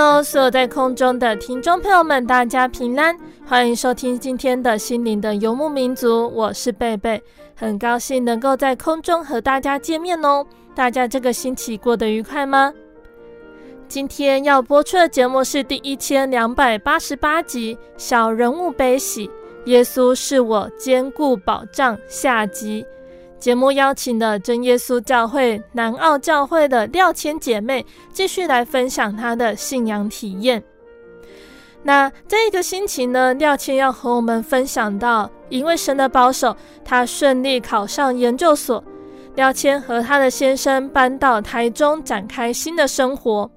Hello，所有在空中的听众朋友们，大家平安，欢迎收听今天的心灵的游牧民族，我是贝贝，很高兴能够在空中和大家见面哦。大家这个星期过得愉快吗？今天要播出的节目是第一千两百八十八集《小人物悲喜》，耶稣是我坚固保障下集。节目邀请了真耶稣教会南澳教会的廖千姐妹，继续来分享她的信仰体验。那这一个星期呢，廖千要和我们分享到，因为神的保守，她顺利考上研究所。廖千和她的先生搬到台中，展开新的生活。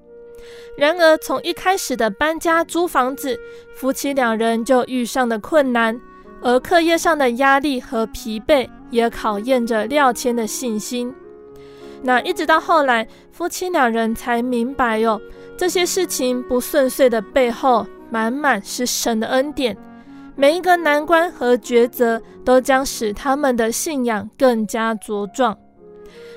然而，从一开始的搬家租房子，夫妻两人就遇上了困难。而课业上的压力和疲惫也考验着廖谦的信心。那一直到后来，夫妻两人才明白哟，这些事情不顺遂的背后，满满是神的恩典。每一个难关和抉择，都将使他们的信仰更加茁壮。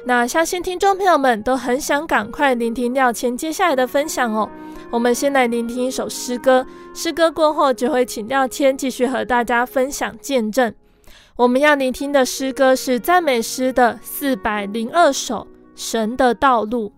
那相信听众朋友们都很想赶快聆听廖谦接下来的分享哦。我们先来聆听一首诗歌，诗歌过后就会请廖谦继续和大家分享见证。我们要聆听的诗歌是赞美诗的四百零二首《神的道路》。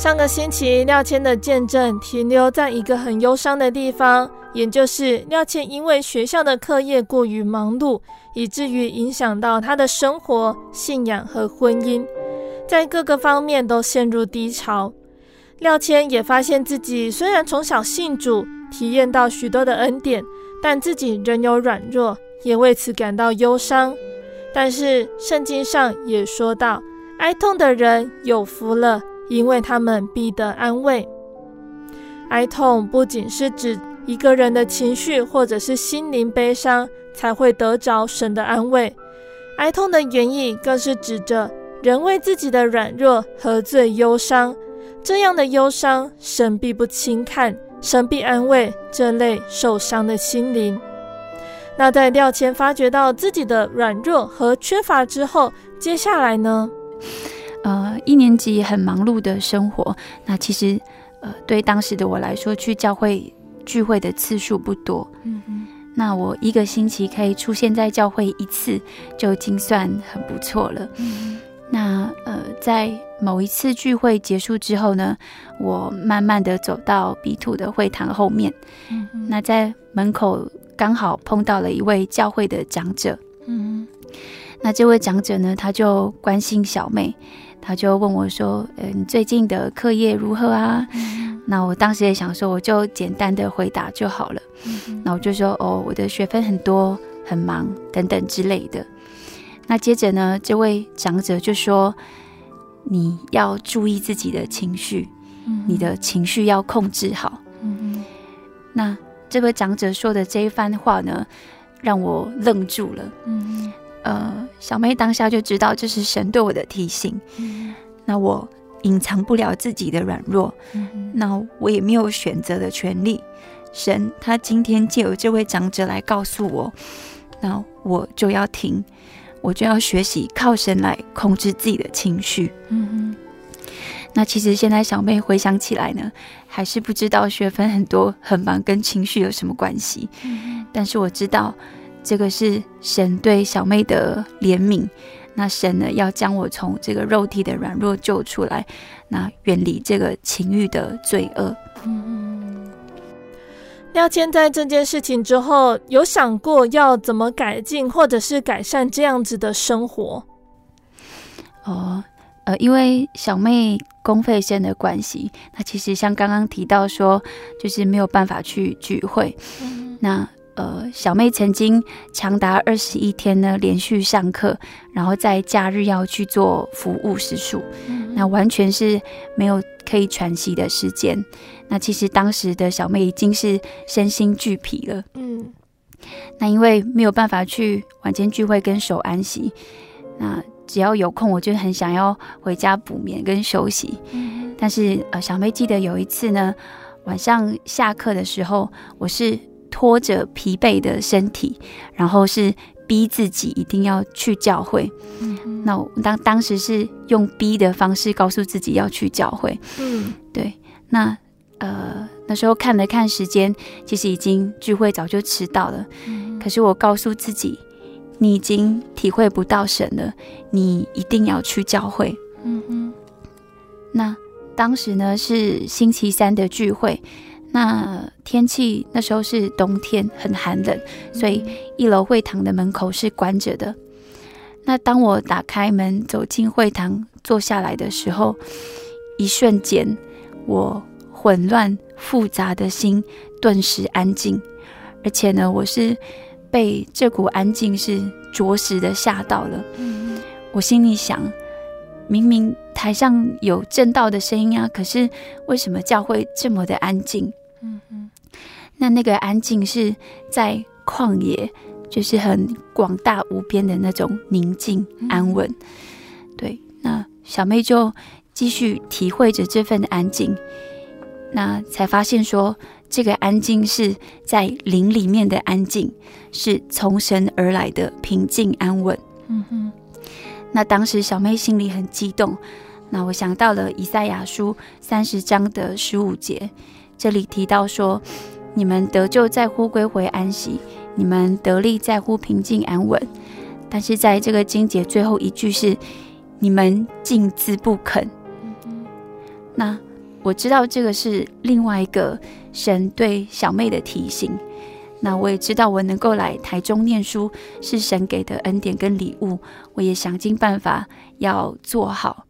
上个星期，廖谦的见证停留在一个很忧伤的地方，也就是廖谦因为学校的课业过于忙碌，以至于影响到他的生活、信仰和婚姻，在各个方面都陷入低潮。廖谦也发现自己虽然从小信主，体验到许多的恩典，但自己仍有软弱，也为此感到忧伤。但是圣经上也说到，哀痛的人有福了，因为他们必得安慰。哀痛不仅是指一个人的情绪或者是心灵悲伤才会得着神的安慰，哀痛的原意更是指着人为自己的软弱和罪忧伤。这样的忧伤，神必不轻看，神必安慰这类受伤的心灵。那在廖谦发觉到自己的软弱和缺乏之后，接下来呢？呃，一年级很忙碌的生活，那其实呃，对当时的我来说，去教会聚会的次数不多。嗯嗯。那我一个星期可以出现在教会一次，就已经算很不错了。嗯。那呃，在某一次聚会结束之后呢，我慢慢的走到 B two 的会堂后面。嗯，那在门口刚好碰到了一位教会的长者。嗯，那这位长者呢，他就关心小妹，他就问我说：“呃，你最近的课业如何啊？”嗯，那我当时也想说，我就简单的回答就好了。嗯，那我就说：“哦，我的学分很多，很忙，等等之类的。”那接着呢，这位长者就说：“你要注意自己的情绪，嗯、你的情绪要控制好。嗯”那这位长者说的这一番话呢，让我愣住了。嗯、呃，小妹当下就知道这是神对我的提醒。嗯、那我隐藏不了自己的软弱，嗯、那我也没有选择的权利。神他今天借由这位长者来告诉我，那我就要听。我就要学习靠神来控制自己的情绪。嗯哼。那其实现在小妹回想起来呢，还是不知道学分很多很忙跟情绪有什么关系。嗯。但是我知道，这个是神对小妹的怜悯。那神呢，要将我从这个肉体的软弱救出来，那远离这个情欲的罪恶。嗯哼。廖谦在这件事情之后，有想过要怎么改进或者是改善这样子的生活？哦，呃，因为小妹公费生的关系，那其实像刚刚提到说，就是没有办法去聚会。嗯、那呃，小妹曾经长达二十一天呢连续上课，然后在假日要去做服务时数，嗯、那完全是没有可以喘息的时间。那其实当时的小妹已经是身心俱疲了。嗯，那因为没有办法去晚间聚会跟守安息，那只要有空，我就很想要回家补眠跟休息。嗯，但是呃，小妹记得有一次呢，晚上下课的时候，我是拖着疲惫的身体，然后是逼自己一定要去教会。嗯，那我当当时是用逼的方式告诉自己要去教会。嗯，对，那。呃，那时候看了看时间，其实已经聚会早就迟到了。嗯、可是我告诉自己，你已经体会不到神了，你一定要去教会。嗯哼。那当时呢是星期三的聚会，那天气那时候是冬天，很寒冷，所以一楼会堂的门口是关着的。那当我打开门走进会堂坐下来的时候，一瞬间我。混乱复杂的心顿时安静，而且呢，我是被这股安静是着实的吓到了。嗯，我心里想，明明台上有正道的声音啊，可是为什么教会这么的安静？嗯嗯，那那个安静是在旷野，就是很广大无边的那种宁静安稳。对，那小妹就继续体会着这份安静。那才发现说，这个安静是在灵里面的安静，是从神而来的平静安稳。嗯哼。那当时小妹心里很激动。那我想到了以赛亚书三十章的十五节，这里提到说：“你们得救在乎归回安息，你们得力在乎平静安稳。”但是在这个经节最后一句是：“你们尽自不肯。”。那。我知道这个是另外一个神对小妹的提醒。那我也知道，我能够来台中念书是神给的恩典跟礼物，我也想尽办法要做好。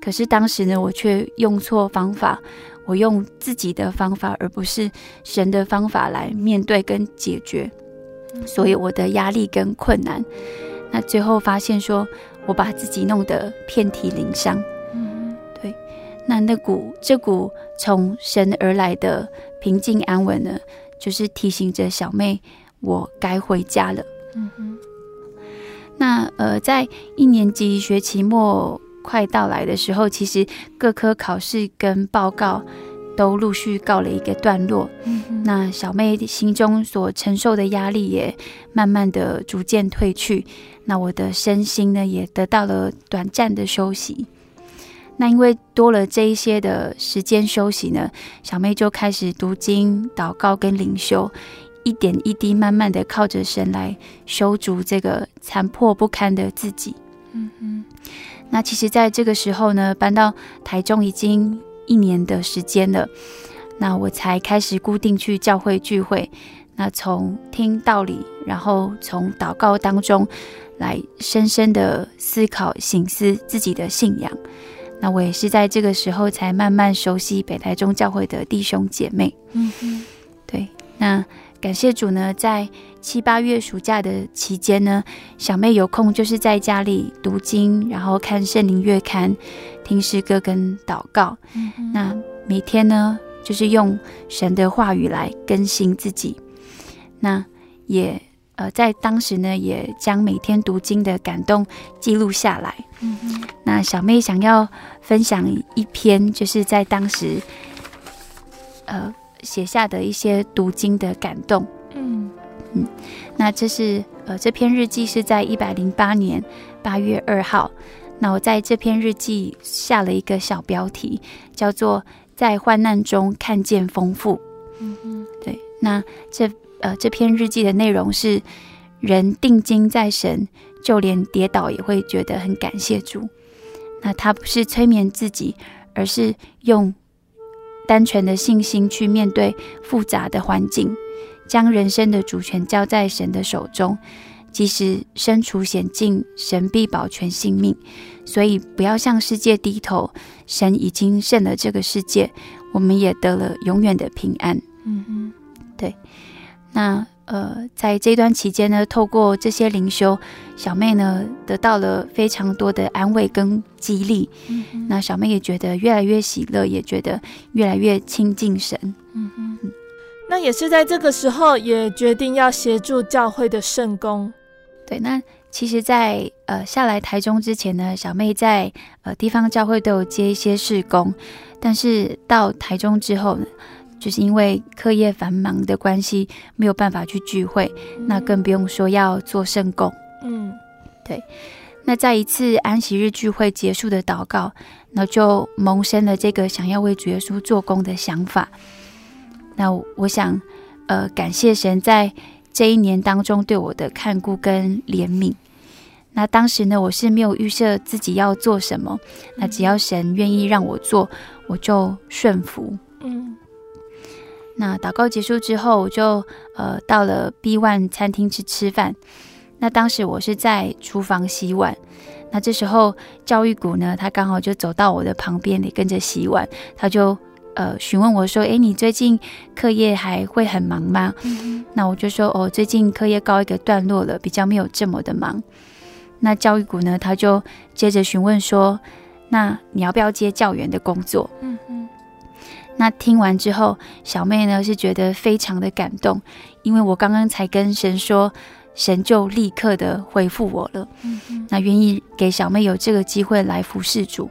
可是当时呢，我却用错方法，我用自己的方法，而不是神的方法来面对跟解决，所以我的压力跟困难，那最后发现说我把自己弄得遍体鳞伤。对，那那股这股从神而来的平静安稳呢，就是提醒着小妹，我该回家了。嗯哼。那呃，在一年级学期末快到来的时候，其实各科考试跟报告都陆续告了一个段落。嗯。那小妹心中所承受的压力也慢慢的逐渐退去。那我的身心呢，也得到了短暂的休息。那因为多了这一些的时间休息呢，小妹就开始读经、祷告跟灵修，一点一滴慢慢的靠着神来修筑这个残破不堪的自己。嗯嗯。那其实在这个时候呢，搬到台中已经一年的时间了，那我才开始固定去教会聚会。那从听道理，然后从祷告当中来深深的思考、省思自己的信仰。那我也是在这个时候才慢慢熟悉北台中教会的弟兄姐妹。嗯哼，对。那感谢主呢，在七八月暑假的期间呢，小妹有空就是在家里读经，然后看圣灵月刊，听诗歌跟祷告。嗯，那每天呢，就是用神的话语来更新自己。那也。呃，在当时呢，也将每天读经的感动记录下来。嗯。那小妹想要分享一篇，就是在当时，呃，写下的一些读经的感动。嗯嗯。那这是呃，这篇日记是在一百零八年八月二号。那我在这篇日记下了一个小标题，叫做“在患难中看见丰富”。嗯嗯。对，那这。呃，这篇日记的内容是：人定睛在神，就连跌倒也会觉得很感谢主。那他不是催眠自己，而是用单纯的信心去面对复杂的环境，将人生的主权交在神的手中。即使身处险境，神必保全性命。所以不要向世界低头，神已经胜了这个世界，我们也得了永远的平安。嗯嗯，对。那呃，在这段期间呢，透过这些灵修，小妹呢得到了非常多的安慰跟激励。嗯，那小妹也觉得越来越喜乐，也觉得越来越亲近神。嗯嗯，那也是在这个时候，也决定要协助教会的圣工。对，那其实在，在呃下来台中之前呢，小妹在呃地方教会都有接一些事工，但是到台中之后呢，就是因为课业繁忙的关系，没有办法去聚会，嗯、那更不用说要做圣工。嗯，对。那在一次安息日聚会结束的祷告，那就萌生了这个想要为主耶稣做工的想法。那我想，呃，感谢神在这一年当中对我的看顾跟怜悯。那当时呢，我是没有预设自己要做什么，那只要神愿意让我做，我就顺服。嗯。那祷告结束之后，我就呃到了 B One 餐厅去吃饭。那当时我是在厨房洗碗。那这时候教育股呢，他刚好就走到我的旁边，也跟着洗碗。他就呃询问我说：“诶，你最近课业还会很忙吗？”嗯、那我就说：“哦，最近课业告一个段落了，比较没有这么的忙。”那教育股呢，他就接着询问说：“那你要不要接教员的工作？”嗯那听完之后，小妹呢是觉得非常的感动，因为我刚刚才跟神说，神就立刻的回复我了。嗯嗯。那愿意给小妹有这个机会来服侍主。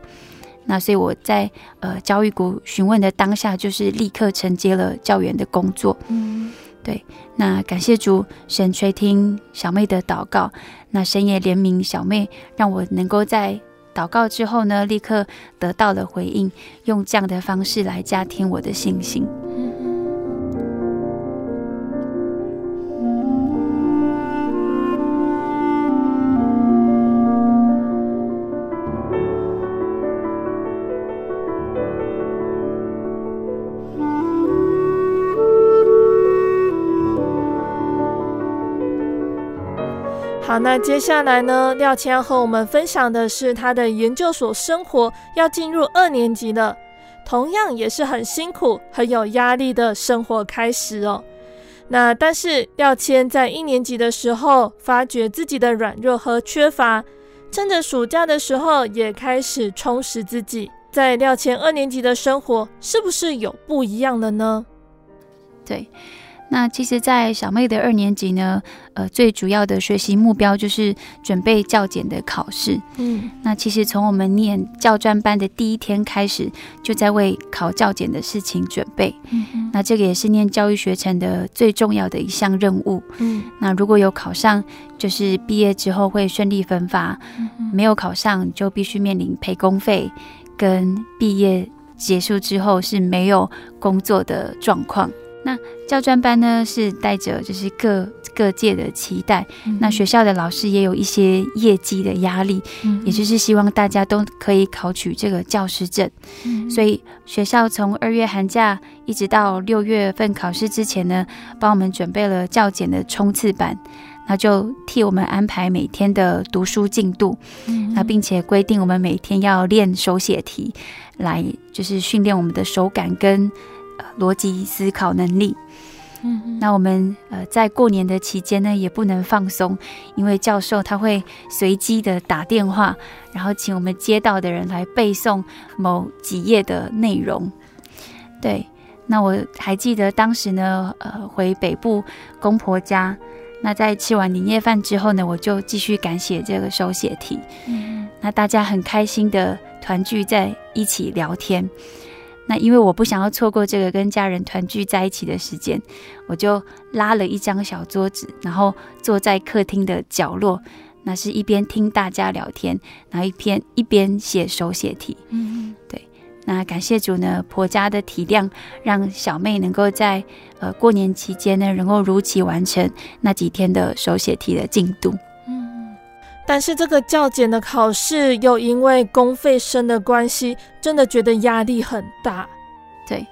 那所以我在呃教育股询问的当下，就是立刻承接了教员的工作。嗯，对。那感谢主，神垂听小妹的祷告，那神也怜悯小妹，让我能够在。祷告之后呢，立刻得到了回应，用这样的方式来加添我的信心。那接下来呢，廖千要和我们分享的是他的研究所生活，要进入二年级了，同样也是很辛苦、很有压力的生活开始哦。那但是廖千在一年级的时候，发觉自己的软弱和缺乏，趁着暑假的时候也开始充实自己。在廖千二年级的生活，是不是有不一样的呢？对。那其实，在小妹的二年级呢，呃，最主要的学习目标就是准备教检的考试。嗯，那其实从我们念教专班的第一天开始，就在为考教检的事情准备。嗯，那这个也是念教育学程的最重要的一项任务。嗯，那如果有考上，就是毕业之后会顺利分发；嗯，没有考上，就必须面临赔工费，跟毕业结束之后是没有工作的状况。那教专班呢，是带着就是各各界的期待，嗯、那学校的老师也有一些业绩的压力，嗯、也就是希望大家都可以考取这个教师证。嗯、所以学校从二月寒假一直到六月份考试之前呢，帮我们准备了教检的冲刺版，那就替我们安排每天的读书进度，嗯、那并且规定我们每天要练手写题，来就是训练我们的手感跟。逻辑思考能力，嗯，那我们呃在过年的期间呢，也不能放松，因为教授他会随机的打电话，然后请我们接到的人来背诵某几页的内容。对，那我还记得当时呢，呃，回北部公婆家，那在吃完年夜饭之后呢，我就继续赶写这个手写题。嗯，那大家很开心的团聚在一起聊天。那因为我不想要错过这个跟家人团聚在一起的时间，我就拉了一张小桌子，然后坐在客厅的角落，那是一边听大家聊天，然后一边一边写手写题。嗯，对。那感谢主呢，婆家的体谅，让小妹能够在呃过年期间呢，能够如期完成那几天的手写题的进度。但是这个教检的考试又因为公费生的关系，真的觉得压力很大。对，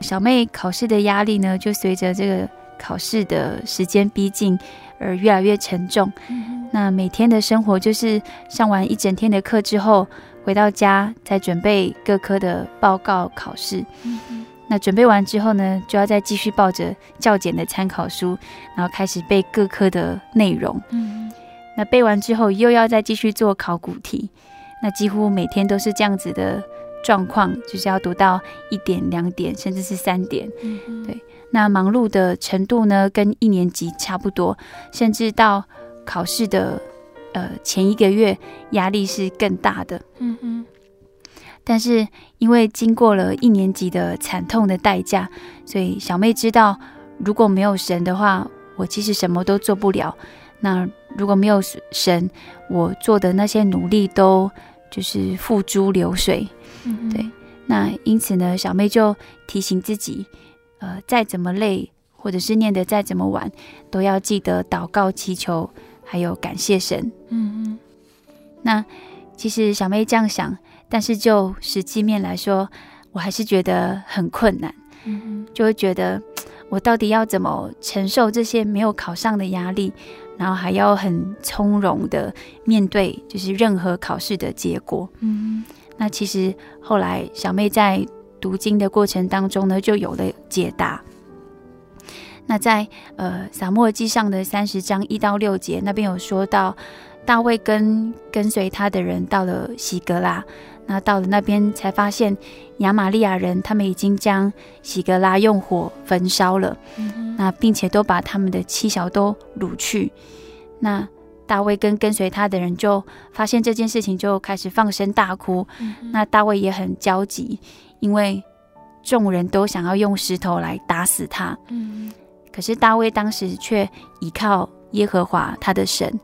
小妹考试的压力呢，就随着这个考试的时间逼近而越来越沉重。嗯、那每天的生活就是上完一整天的课之后，回到家再准备各科的报告考试。嗯、那准备完之后呢，就要再继续抱着教检的参考书，然后开始背各科的内容。嗯那背完之后，又要再继续做考古题，那几乎每天都是这样子的状况，就是要读到一点、两点，甚至是三点。嗯，对。那忙碌的程度呢，跟一年级差不多，甚至到考试的呃前一个月，压力是更大的。嗯哼。但是因为经过了一年级的惨痛的代价，所以小妹知道，如果没有神的话，我其实什么都做不了。那如果没有神，我做的那些努力都就是付诸流水。嗯，对。那因此呢，小妹就提醒自己，呃，再怎么累，或者是念得再怎么晚，都要记得祷告祈求，还有感谢神。嗯嗯。那其实小妹这样想，但是就实际面来说，我还是觉得很困难。嗯哼，就会觉得 我到底要怎么承受这些没有考上的压力？然后还要很从容的面对，就是任何考试的结果。嗯，那其实后来小妹在读经的过程当中呢，就有了解答。那在呃撒母耳记上的三十章一到六节那边有说到，大卫跟跟随他的人到了喜格拉。那到了那边才发现，亚玛利亚人他们已经将喜格拉用火焚烧了，嗯、那并且都把他们的妻小都掳去。那大卫跟跟随他的人就发现这件事情，就开始放声大哭。嗯、那大卫也很焦急，因为众人都想要用石头来打死他。嗯、可是大卫当时却依靠耶和华他的神，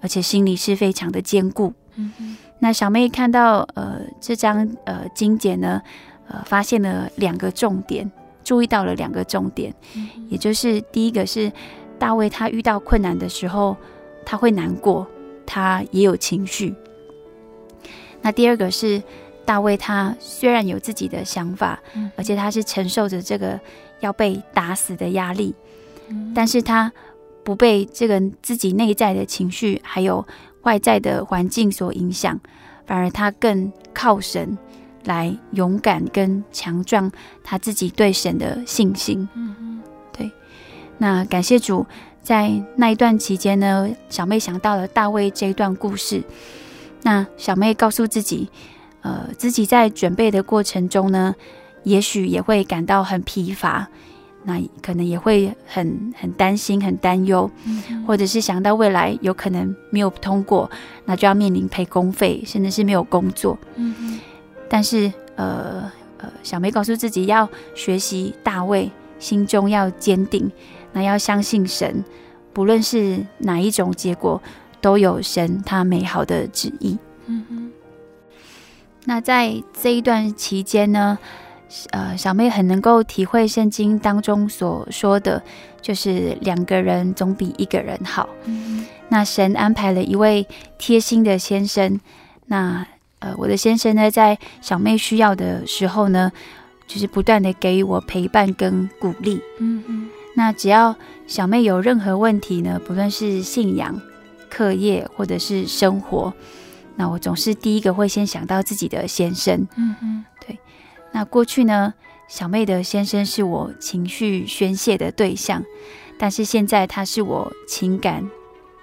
而且心里是非常的坚固。嗯那小妹看到呃这张呃金姐呢，呃发现了两个重点，注意到了两个重点，嗯、也就是第一个是大卫他遇到困难的时候他会难过，他也有情绪。那第二个是大卫他虽然有自己的想法，嗯、而且他是承受着这个要被打死的压力，嗯、但是他不被这个自己内在的情绪还有外在的环境所影响，反而他更靠神来勇敢跟强壮他自己对神的信心。嗯嗯，对。那感谢主，在那一段期间呢，小妹想到了大卫这一段故事。那小妹告诉自己，呃，自己在准备的过程中呢，也许也会感到很疲乏。那可能也会很很担心、很担忧，嗯、或者是想到未来有可能没有通过，那就要面临赔工费，甚至是没有工作。嗯、但是呃呃，小梅告诉自己要学习大卫，心中要坚定，那要相信神，不论是哪一种结果，都有神他美好的旨意。嗯哼。那在这一段期间呢，呃，小妹很能够体会圣经当中所说的，就是两个人总比一个人好。嗯、那神安排了一位贴心的先生，那呃，我的先生呢，在小妹需要的时候呢，就是不断的给予我陪伴跟鼓励。嗯嗯。那只要小妹有任何问题呢，不论是信仰、课业或者是生活，那我总是第一个会先想到自己的先生。嗯嗯。那过去呢，小妹的先生是我情绪宣泄的对象，但是现在他是我情感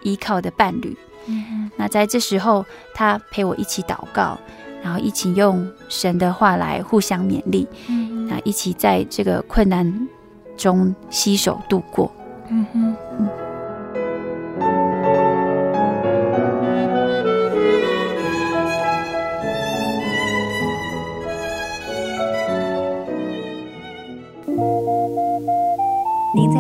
依靠的伴侣。嗯，那在这时候，他陪我一起祷告，然后一起用神的话来互相勉励。嗯，那一起在这个困难中携手度过。嗯哼，嗯。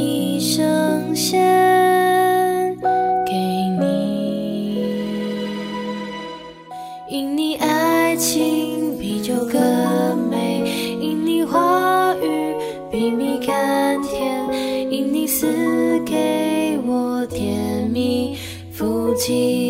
一生献给你，因你爱情比酒更美，因你话语比蜜甘甜，因你赐给我甜蜜福气。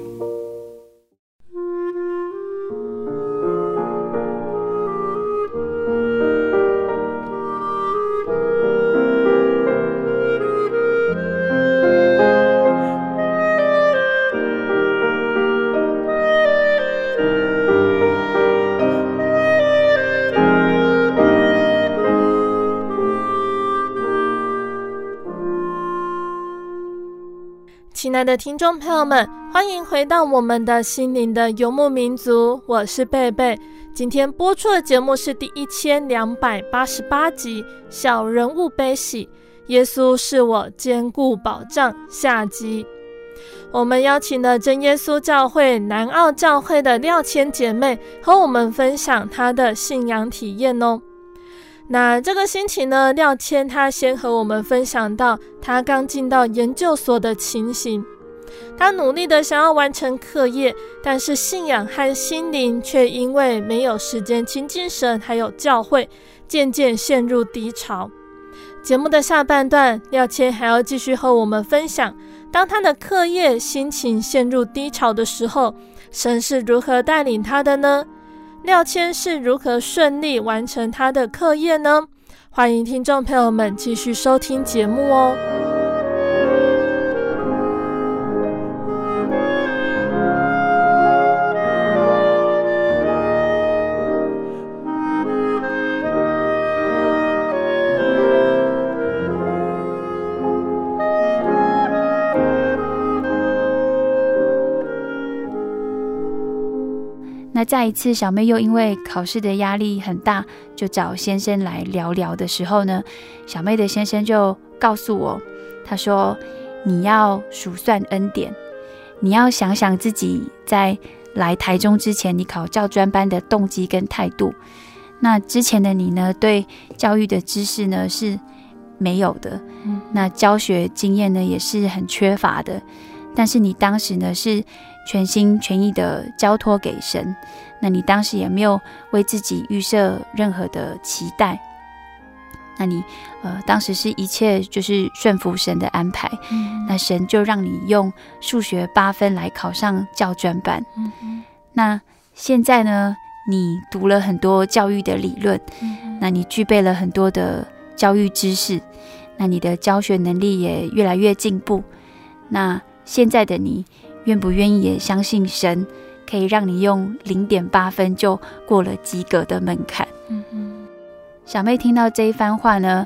亲爱的听众朋友们，欢迎回到我们的心灵的游牧民族，我是贝贝。今天播出的节目是第一千两百八十八集《小人物悲喜》，耶稣是我坚固保障。下集我们邀请了真耶稣教会南澳教会的廖千姐妹和我们分享她的信仰体验哦。那这个星期呢，廖谦他先和我们分享到他刚进到研究所的情形。他努力的想要完成课业，但是信仰和心灵却因为没有时间亲近神，还有教会，渐渐陷入低潮。节目的下半段，廖谦还要继续和我们分享，当他的课业心情陷入低潮的时候，神是如何带领他的呢？廖谦是如何顺利完成他的课业呢？欢迎听众朋友们继续收听节目哦。那再一次，小妹又因为考试的压力很大，就找先生来聊聊的时候呢，小妹的先生就告诉我，他说：“你要数算恩典，你要想想自己在来台中之前，你考教专班的动机跟态度。那之前的你呢，对教育的知识呢是没有的，那教学经验呢也是很缺乏的。但是你当时呢是。”全心全意的交托给神，那你当时也没有为自己预设任何的期待，那你呃当时是一切就是顺服神的安排，嗯、那神就让你用数学八分来考上教专班。嗯、那现在呢，你读了很多教育的理论，嗯、那你具备了很多的教育知识，那你的教学能力也越来越进步。那现在的你。愿不愿意也相信神可以让你用零点八分就过了及格的门槛？嗯嗯。小妹听到这一番话呢，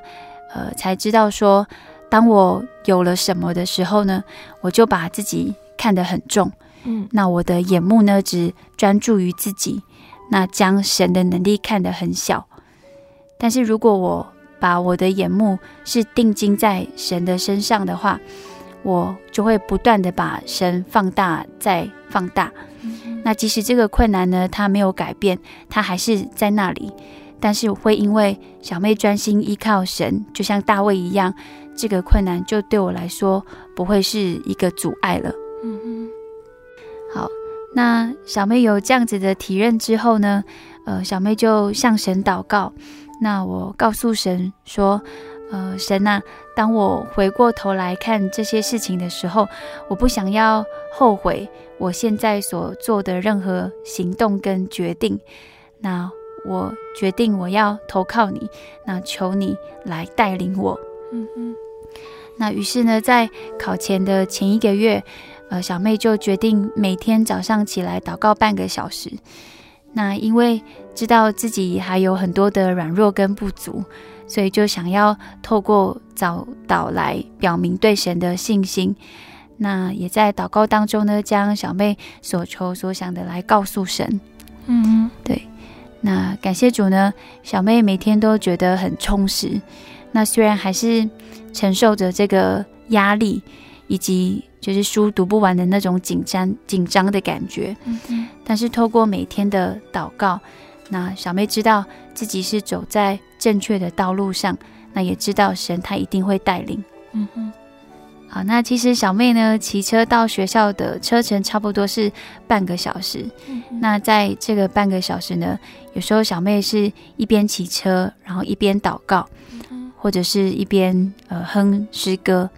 呃，才知道说，当我有了什么的时候呢，我就把自己看得很重。嗯，那我的眼目呢，只专注于自己，那将神的能力看得很小。但是如果我把我的眼目是定睛在神的身上的话，我就会不断的把神放大再放大，那即使这个困难呢，它没有改变，它还是在那里，但是我会因为小妹专心依靠神，就像大卫一样，这个困难就对我来说不会是一个阻碍了。嗯嗯。好，那小妹有这样子的体认之后呢，呃，小妹就向神祷告，那我告诉神说。呃，神呐、啊，当我回过头来看这些事情的时候，我不想要后悔我现在所做的任何行动跟决定。那我决定我要投靠你，那求你来带领我。嗯嗯。那于是呢，在考前的前一个月，呃，小妹就决定每天早上起来祷告半个小时。那因为知道自己还有很多的软弱跟不足。所以就想要透过早祷来表明对神的信心，那也在祷告当中呢，将小妹所求所想的来告诉神。嗯嗯，对。那感谢主呢，小妹每天都觉得很充实。那虽然还是承受着这个压力，以及就是书读不完的那种紧张紧张的感觉。但是透过每天的祷告。那小妹知道自己是走在正确的道路上，那也知道神他一定会带领。嗯哼，好，那其实小妹呢，骑车到学校的车程差不多是半个小时。嗯，那在这个半个小时呢，有时候小妹是一边骑车，然后一边祷告，嗯，或者是一边呃哼诗歌。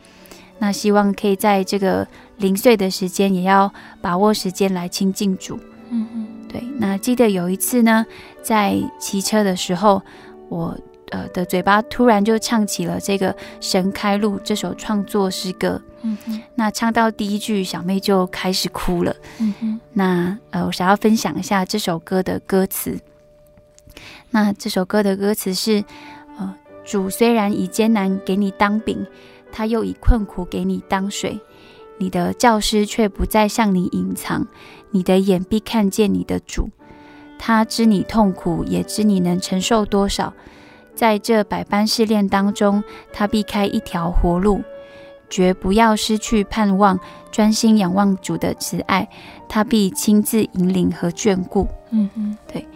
那希望可以在这个零碎的时间，也要把握时间来亲近主。嗯哼。对，那记得有一次呢，在骑车的时候，我呃的嘴巴突然就唱起了这个《神开路》这首创作诗歌。嗯哼，那唱到第一句，小妹就开始哭了。嗯哼，那呃，我想要分享一下这首歌的歌词。那这首歌的歌词是：呃，主虽然以艰难给你当饼，他又以困苦给你当水，你的教师却不再向你隐藏。你的眼必看见你的主，他知你痛苦，也知你能承受多少。在这百般试炼当中，他必开一条活路，绝不要失去盼望，专心仰望主的慈爱，他必亲自引领和眷顾。嗯嗯，对。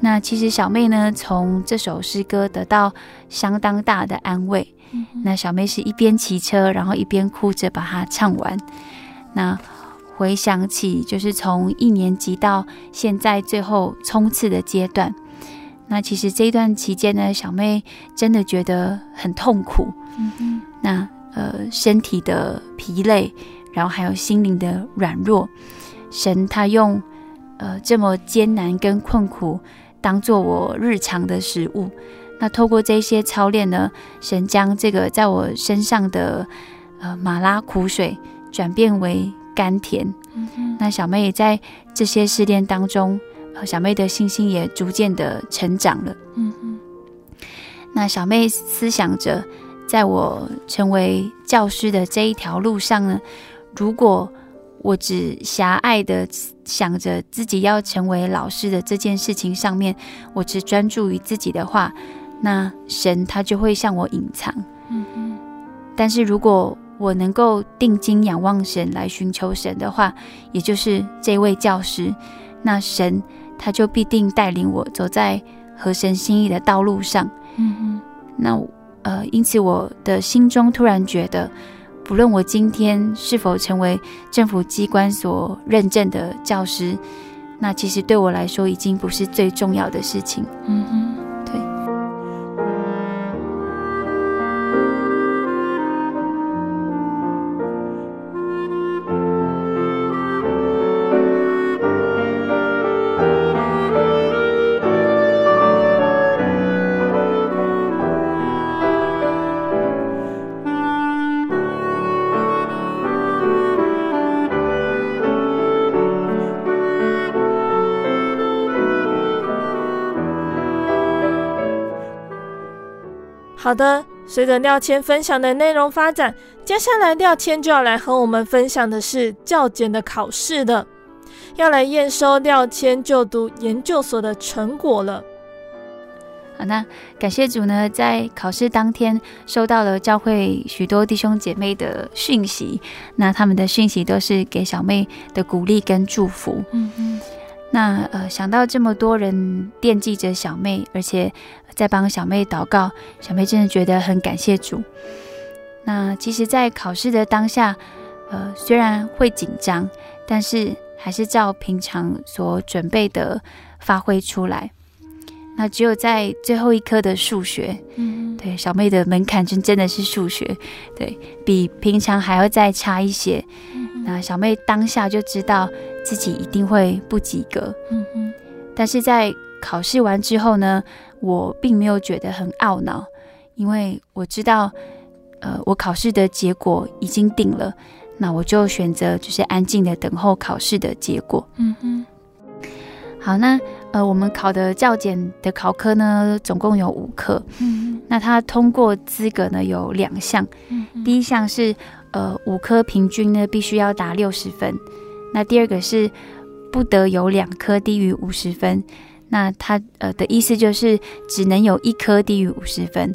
那其实小妹呢，从这首诗歌得到相当大的安慰。嗯。那小妹是一边骑车，然后一边哭着把它唱完。那。回想起，就是从一年级到现在最后冲刺的阶段，那其实这一段期间呢，小妹真的觉得很痛苦。嗯哼，那呃，身体的疲累，然后还有心灵的软弱，神他用呃这么艰难跟困苦当做我日常的食物。那透过这些操练呢，神将这个在我身上的呃马拉苦水转变为甘甜。嗯。那小妹也在这些试炼当中，呃，小妹的信心也逐渐的成长了。嗯哼。那小妹思想着，在我成为教师的这一条路上呢，如果我只狭隘的想着自己要成为老师的这件事情上面，我只专注于自己的话，那神他就会向我隐藏。嗯嗯。但是如果我能够定睛仰望神，来寻求神的话，也就是这位教师，那神他就必定带领我走在合神心意的道路上。嗯嗯，那呃，因此我的心中突然觉得，不论我今天是否成为政府机关所认证的教师，那其实对我来说已经不是最重要的事情。嗯哼。好的，随着廖谦分享的内容发展，接下来廖谦就要来和我们分享的是教检的考试了，要来验收廖谦就读研究所的成果了。好，那感谢主呢，在考试当天收到了教会许多弟兄姐妹的讯息，那他们的讯息都是给小妹的鼓励跟祝福。嗯嗯。那呃，想到这么多人惦记着小妹，而且在帮小妹祷告，小妹真的觉得很感谢主。那其实，在考试的当下，呃，虽然会紧张，但是还是照平常所准备的发挥出来。那只有在最后一科的数学，嗯，对，小妹的门槛真真的是数学，对，比平常还要再差一些。那小妹当下就知道自己一定会不及格，嗯嗯。但是在考试完之后呢，我并没有觉得很懊恼，因为我知道，呃，我考试的结果已经定了，那我就选择就是安静的等候考试的结果，嗯哼。好，那呃，我们考的教检的考科呢，总共有五科，嗯，那他通过资格呢有两项，嗯，第一项是。呃，五科平均呢必须要达六十分，那第二个是不得有两科低于五十分，那它呃的意思就是只能有一科低于五十分。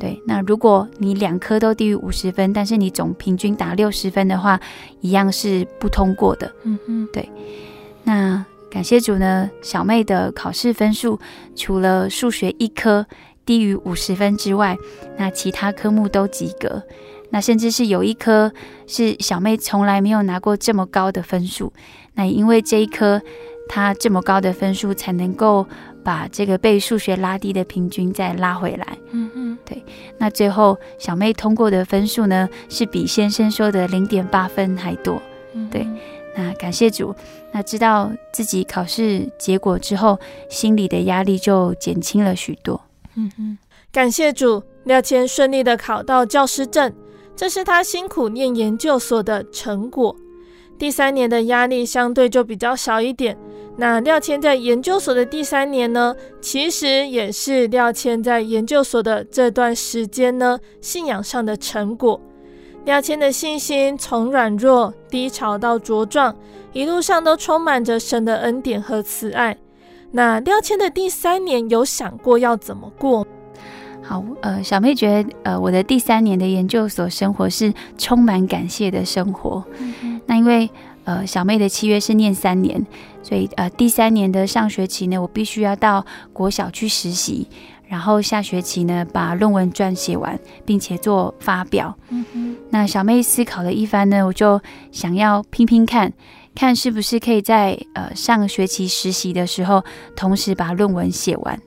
对。那如果你两科都低于五十分，但是你总平均打六十分的话，一样是不通过的。嗯嗯，对。那感谢主呢，小妹的考试分数除了数学一科低于五十分之外，那其他科目都及格。那甚至是有一科是小妹从来没有拿过这么高的分数，那因为这一科她这么高的分数，才能够把这个被数学拉低的平均再拉回来。嗯嗯，对。那最后小妹通过的分数呢，是比先生说的零点八分还多。嗯，对。那感谢主，那知道自己考试结果之后，心里的压力就减轻了许多。嗯嗯，感谢主，廖谦顺利的考到教师证。这是他辛苦念研究所的成果，第三年的压力相对就比较小一点。那廖谦在研究所的第三年呢，其实也是廖谦在研究所的这段时间呢，信仰上的成果。廖谦的信心从软弱、低潮到茁壮，一路上都充满着神的恩典和慈爱。那廖谦的第三年有想过要怎么过？好，呃，小妹觉得，呃，我的第三年的研究所生活是充满感谢的生活。嗯。那因为，呃，小妹的契约是念三年，所以，呃，第三年的上学期呢，我必须要到国小去实习，然后下学期呢，把论文撰写完，并且做发表。嗯。那小妹思考了一番呢，我就想要拼拼看，看是不是可以在呃上学期实习的时候，同时把论文写完。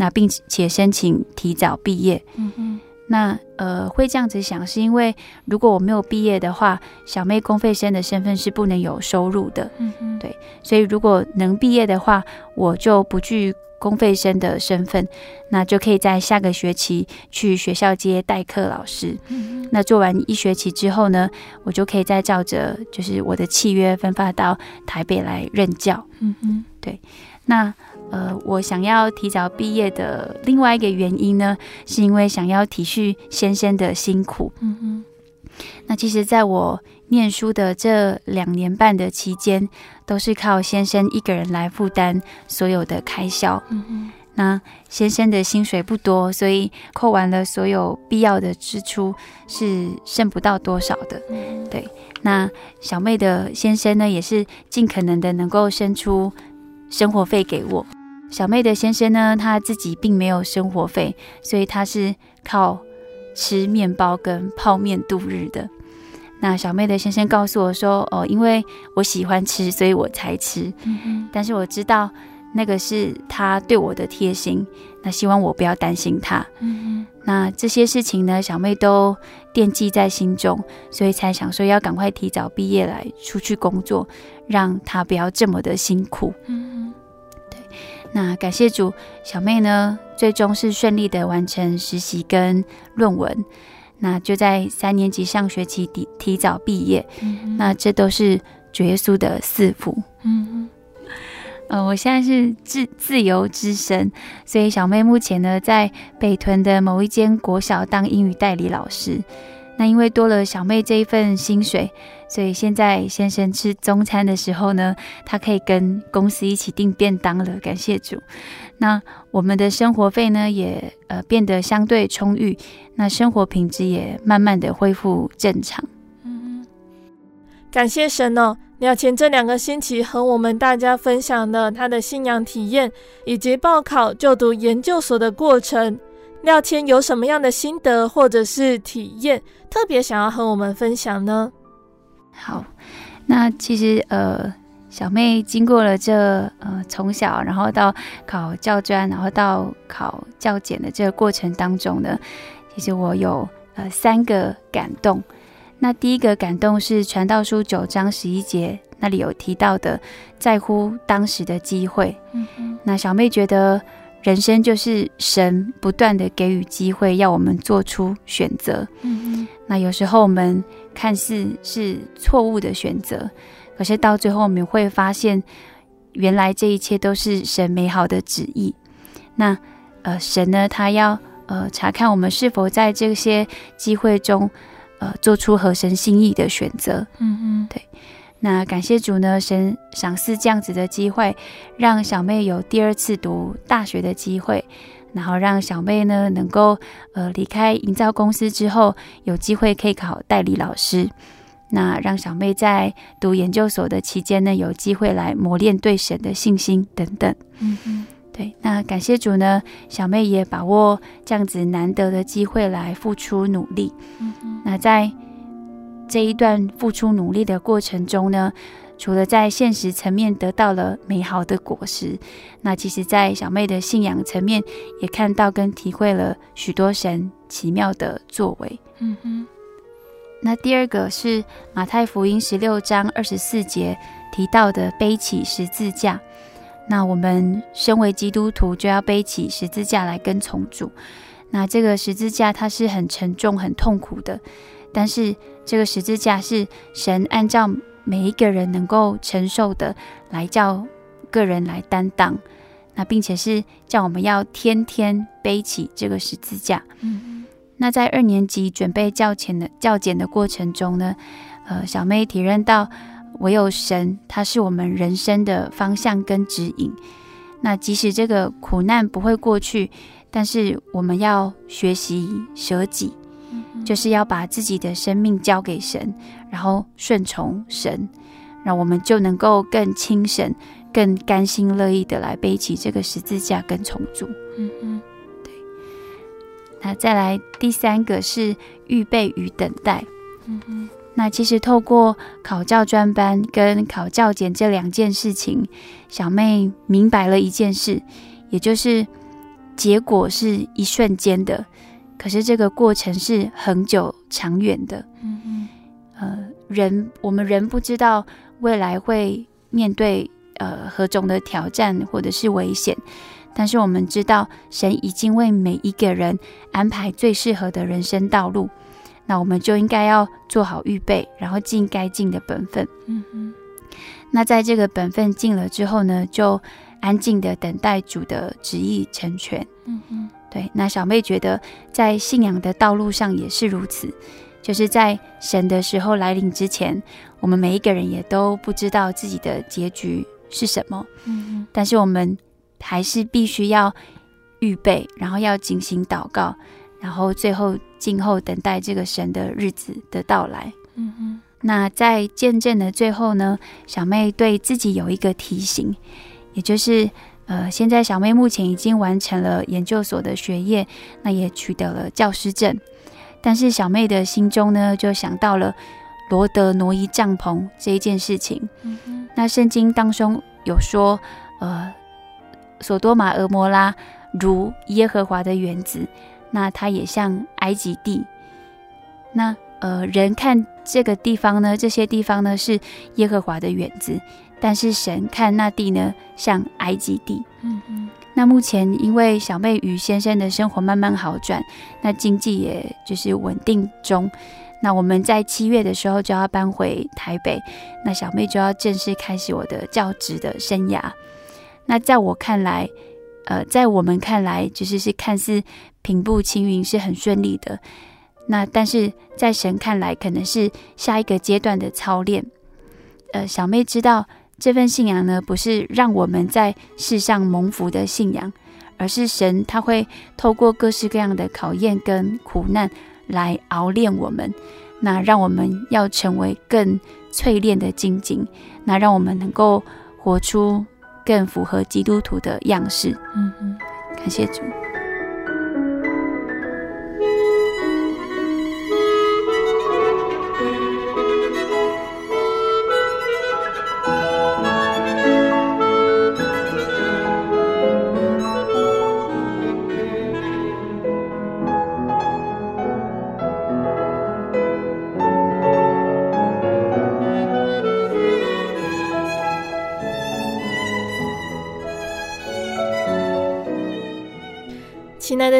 那并且申请提早毕业。嗯哼。那呃会这样子想，是因为如果我没有毕业的话，小妹公费生的身份是不能有收入的。嗯哼。对，所以如果能毕业的话，我就不惧公费生的身份，那就可以在下个学期去学校接代课老师。嗯、那做完一学期之后呢，我就可以再照着就是我的契约分发到台北来任教。嗯嗯，对。那呃，我想要提早毕业的另外一个原因呢，是因为想要体恤先生的辛苦。嗯嗯。那其实，在我念书的这两年半的期间，都是靠先生一个人来负担所有的开销。嗯嗯。那先生的薪水不多，所以扣完了所有必要的支出，是剩不到多少的。对。那小妹的先生呢，也是尽可能的能够生出生活费给我。小妹的先生呢，他自己并没有生活费，所以他是靠。吃面包跟泡面度日的。那小妹的先生告诉我说：“哦，因为我喜欢吃，所以我才吃。嗯”但是我知道那个是他对我的贴心。那希望我不要担心他。嗯、那这些事情呢，小妹都惦记在心中，所以才想说要赶快提早毕业来出去工作，让他不要这么的辛苦。嗯那感谢主，小妹呢，最终是顺利的完成实习跟论文，那就在三年级上学期提提早毕业。嗯、那这都是主耶稣的赐福。嗯呃，我现在是自自由之身，所以小妹目前呢在北屯的某一间国小当英语代理老师。那因为多了小妹这一份薪水，所以现在先生吃中餐的时候呢，他可以跟公司一起订便当了。感谢主。那我们的生活费呢，也呃变得相对充裕，那生活品质也慢慢的恢复正常。嗯，感谢神哦。廖谦这两个星期和我们大家分享了他的信仰体验，以及报考就读研究所的过程。廖谦有什么样的心得或者是体验，特别想要和我们分享呢？好，那其实呃，小妹经过了这呃从小然后到考教专，然后到考教检的这个过程当中呢，其实我有呃三个感动。那第一个感动是传道书九章十一节那里有提到的，在乎当时的机会。嗯哼，那小妹觉得。人生就是神不断的给予机会，要我们做出选择。嗯嗯。那有时候我们看似是错误的选择，可是到最后我们会发现，原来这一切都是神美好的旨意。那呃，神呢，他要呃查看我们是否在这些机会中呃做出合神心意的选择。嗯嗯，对。那感谢主呢，神赏赐这样子的机会，让小妹有第二次读大学的机会，然后让小妹呢能够呃离开营造公司之后，有机会可以考代理老师。那让小妹在读研究所的期间呢，有机会来磨练对神的信心等等。嗯嗯，对。那感谢主呢，小妹也把握这样子难得的机会来付出努力。嗯嗯，那在。这一段付出努力的过程中呢，除了在现实层面得到了美好的果实，那其实，在小妹的信仰层面也看到跟体会了许多神奇妙的作为。嗯哼。那第二个是马太福音十六章二十四节提到的背起十字架。那我们身为基督徒，就要背起十字架来跟从主。那这个十字架它是很沉重、很痛苦的。但是这个十字架是神按照每一个人能够承受的来叫个人来担当，那并且是叫我们要天天背起这个十字架。嗯，那在二年级准备教前的教检的过程中呢，呃，小妹体认到唯有神，他是我们人生的方向跟指引。那即使这个苦难不会过去，但是我们要学习舍己。就是要把自己的生命交给神，然后顺从神，那我们就能够更轻省、更甘心乐意的来背起这个十字架跟重主。嗯嗯，对。那再来第三个是预备与等待。嗯嗯，那其实透过考教专班跟考教检这两件事情，小妹明白了一件事，也就是结果是一瞬间的。可是这个过程是恒久长远的，嗯嗯，呃，人我们人不知道未来会面对呃何种的挑战或者是危险，但是我们知道，神已经为每一个人安排最适合的人生道路，那我们就应该要做好预备，然后尽该尽的本分。嗯嗯。那在这个本分尽了之后呢，就安静的等待主的旨意成全。嗯嗯。对，那小妹觉得在信仰的道路上也是如此，就是在神的时候来临之前，我们每一个人也都不知道自己的结局是什么。嗯嗯。但是我们。还是必须要预备，然后要进行祷告，然后最后静候等待这个神的日子的到来。嗯嗯。那在见证的最后呢，小妹对自己有一个提醒，也就是呃，现在小妹目前已经完成了研究所的学业，那也取得了教师证，但是小妹的心中呢，就想到了罗德挪移帐篷这一件事情。那圣经当中有说，呃。索多玛、俄摩拉如耶和华的园子，那它也像埃及地。那呃，人看这个地方呢，这些地方呢是耶和华的园子，但是神看那地呢像埃及地。嗯嗯。那目前因为小妹与先生的生活慢慢好转，那经济也就是稳定中。那我们在七月的时候就要搬回台北，那小妹就要正式开始我的教职的生涯。那在我看来，呃，在我们看来，就是是看似平步青云，是很顺利的。那但是在神看来，可能是下一个阶段的操练。呃，小妹知道这份信仰呢，不是让我们在世上蒙福的信仰，而是神他会透过各式各样的考验跟苦难来熬炼我们，那让我们要成为更淬炼的精金，那让我们能够活出。更符合基督徒的样式。嗯嗯，感谢主。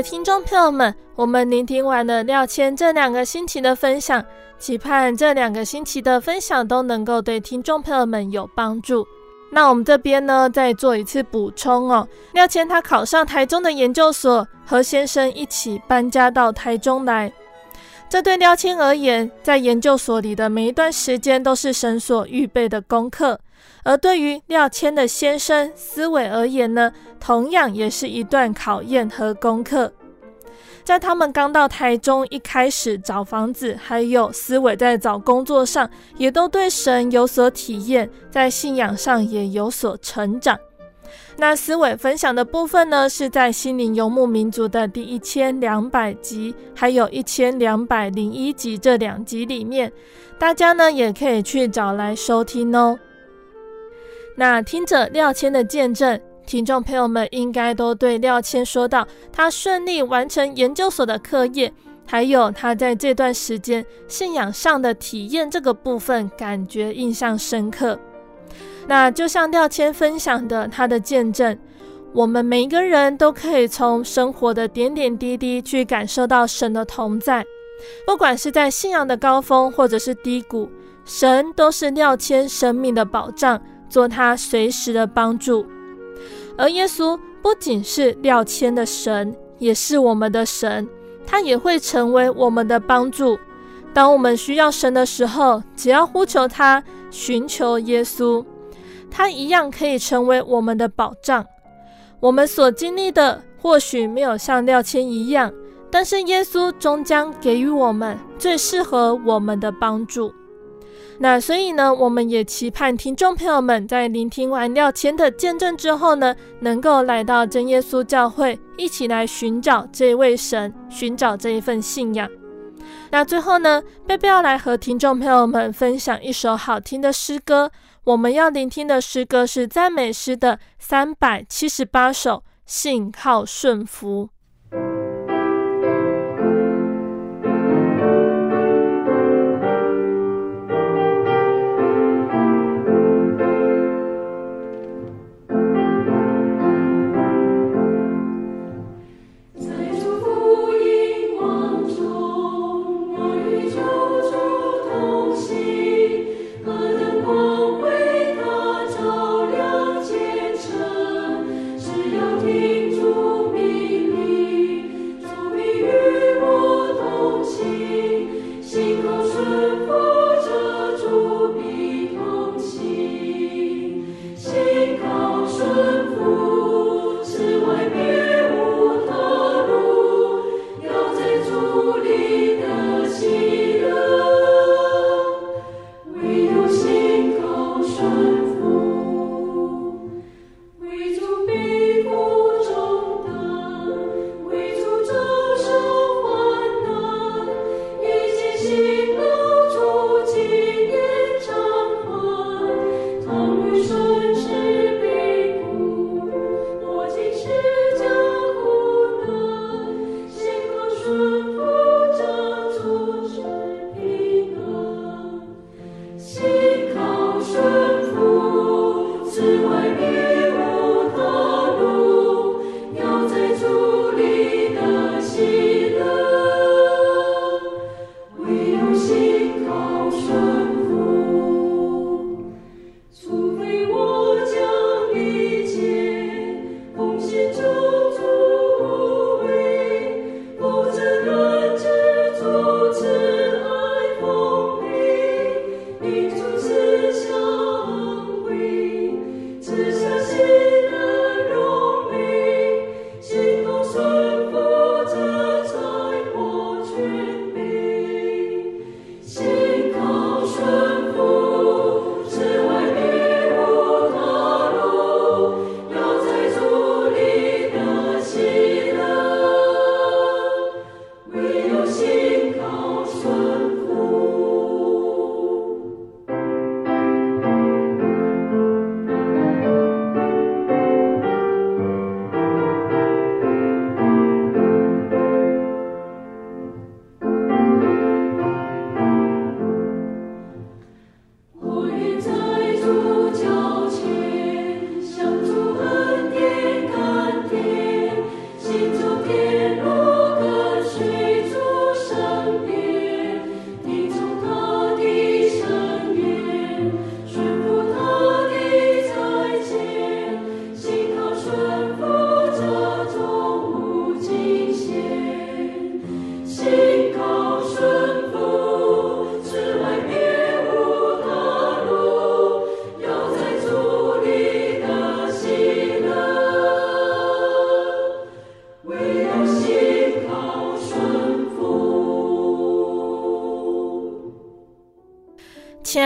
听众朋友们，我们聆听完了廖谦这两个星期的分享，期盼这两个星期的分享都能够对听众朋友们有帮助。那我们这边呢，再做一次补充哦。廖谦他考上台中的研究所，和先生一起搬家到台中来。这对廖谦而言，在研究所里的每一段时间都是神所预备的功课。而对于廖谦的先生思伟而言呢，同样也是一段考验和功课。在他们刚到台中一开始找房子，还有思伟在找工作上，也都对神有所体验，在信仰上也有所成长。那思伟分享的部分呢，是在《心灵游牧民族》的第一千两百集，还有一千两百零一集这两集里面，大家呢也可以去找来收听哦。那听着廖谦的见证，听众朋友们应该都对廖谦说到他顺利完成研究所的课业，还有他在这段时间信仰上的体验这个部分，感觉印象深刻。那就像廖谦分享的他的见证，我们每一个人都可以从生活的点点滴滴去感受到神的同在，不管是在信仰的高峰或者是低谷，神都是廖谦生命的保障。做他随时的帮助，而耶稣不仅是廖谦的神，也是我们的神，他也会成为我们的帮助。当我们需要神的时候，只要呼求他，寻求耶稣，他一样可以成为我们的保障。我们所经历的或许没有像廖谦一样，但是耶稣终将给予我们最适合我们的帮助。那所以呢，我们也期盼听众朋友们在聆听完廖谦的见证之后呢，能够来到真耶稣教会，一起来寻找这位神，寻找这一份信仰。那最后呢，贝贝要来和听众朋友们分享一首好听的诗歌。我们要聆听的诗歌是赞美诗的三百七十八首《信靠顺服》。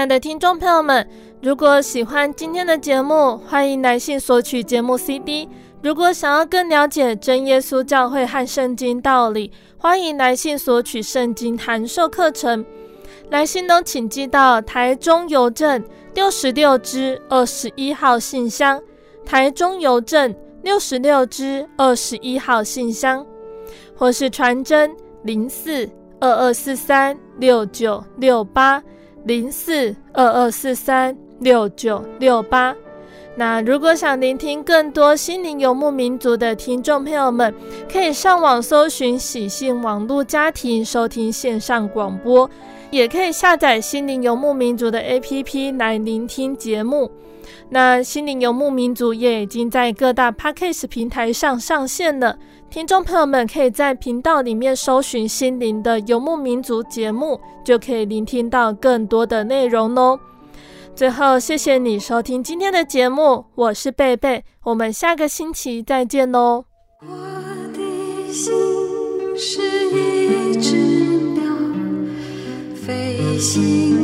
的听众朋友们，如果喜欢今天的节目，欢迎来信索取节目 CD。如果想要更了解真耶稣教会和圣经道理，欢迎来信索取圣经函授课程。来信都请寄到台中邮政六十六支二十一号信箱，台中邮政六十六支二十一号信箱，或是传真零四二二四三六九六八零四二二四三六九六八。那如果想聆听更多心灵游牧民族的听众朋友们，可以上网搜寻喜信网络家庭收听线上广播，也可以下载心灵游牧民族的 APP 来聆听节目。那心灵游牧民族也已经在各大 Podcast 平台上上线了，听众朋友们可以在频道里面搜寻心灵的游牧民族节目，就可以聆听到更多的内容哦。最后，谢谢你收听今天的节目，我是贝贝，我们下个星期再见喽。我的心是一只鸟，飞行